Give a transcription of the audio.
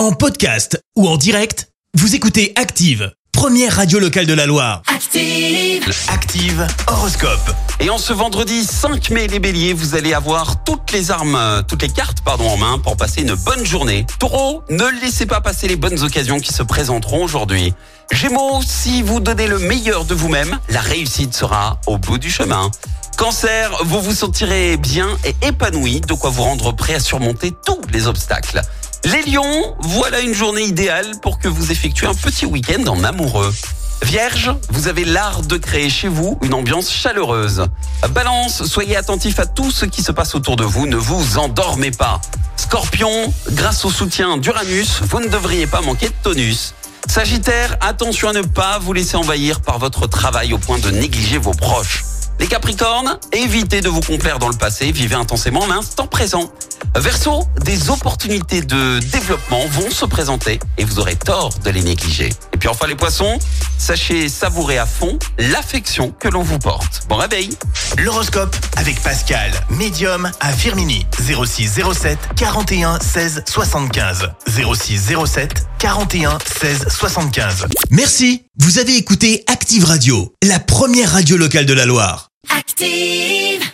En podcast ou en direct, vous écoutez Active, première radio locale de la Loire. Active. Active Horoscope. Et en ce vendredi 5 mai, les béliers, vous allez avoir toutes les armes, euh, toutes les cartes pardon, en main pour passer une bonne journée. Taureau, ne laissez pas passer les bonnes occasions qui se présenteront aujourd'hui. Gémeaux, si vous donnez le meilleur de vous-même, la réussite sera au bout du chemin. Cancer, vous vous sentirez bien et épanoui, de quoi vous rendre prêt à surmonter tous les obstacles. Les lions, voilà une journée idéale pour que vous effectuez un petit week-end en amoureux. Vierge, vous avez l'art de créer chez vous une ambiance chaleureuse. Balance, soyez attentif à tout ce qui se passe autour de vous, ne vous endormez pas. Scorpion, grâce au soutien d'Uranus, vous ne devriez pas manquer de tonus. Sagittaire, attention à ne pas vous laisser envahir par votre travail au point de négliger vos proches. Les Capricornes, évitez de vous complaire dans le passé, vivez intensément l'instant présent. Verseau, des opportunités de développement vont se présenter et vous aurez tort de les négliger. Et puis enfin les Poissons, sachez savourer à fond l'affection que l'on vous porte. Bon réveil L'horoscope avec Pascal, médium à Firmini. 06 07 41 16 75. 06 07 41 16 75. Merci, vous avez écouté Active Radio, la première radio locale de la Loire. Active.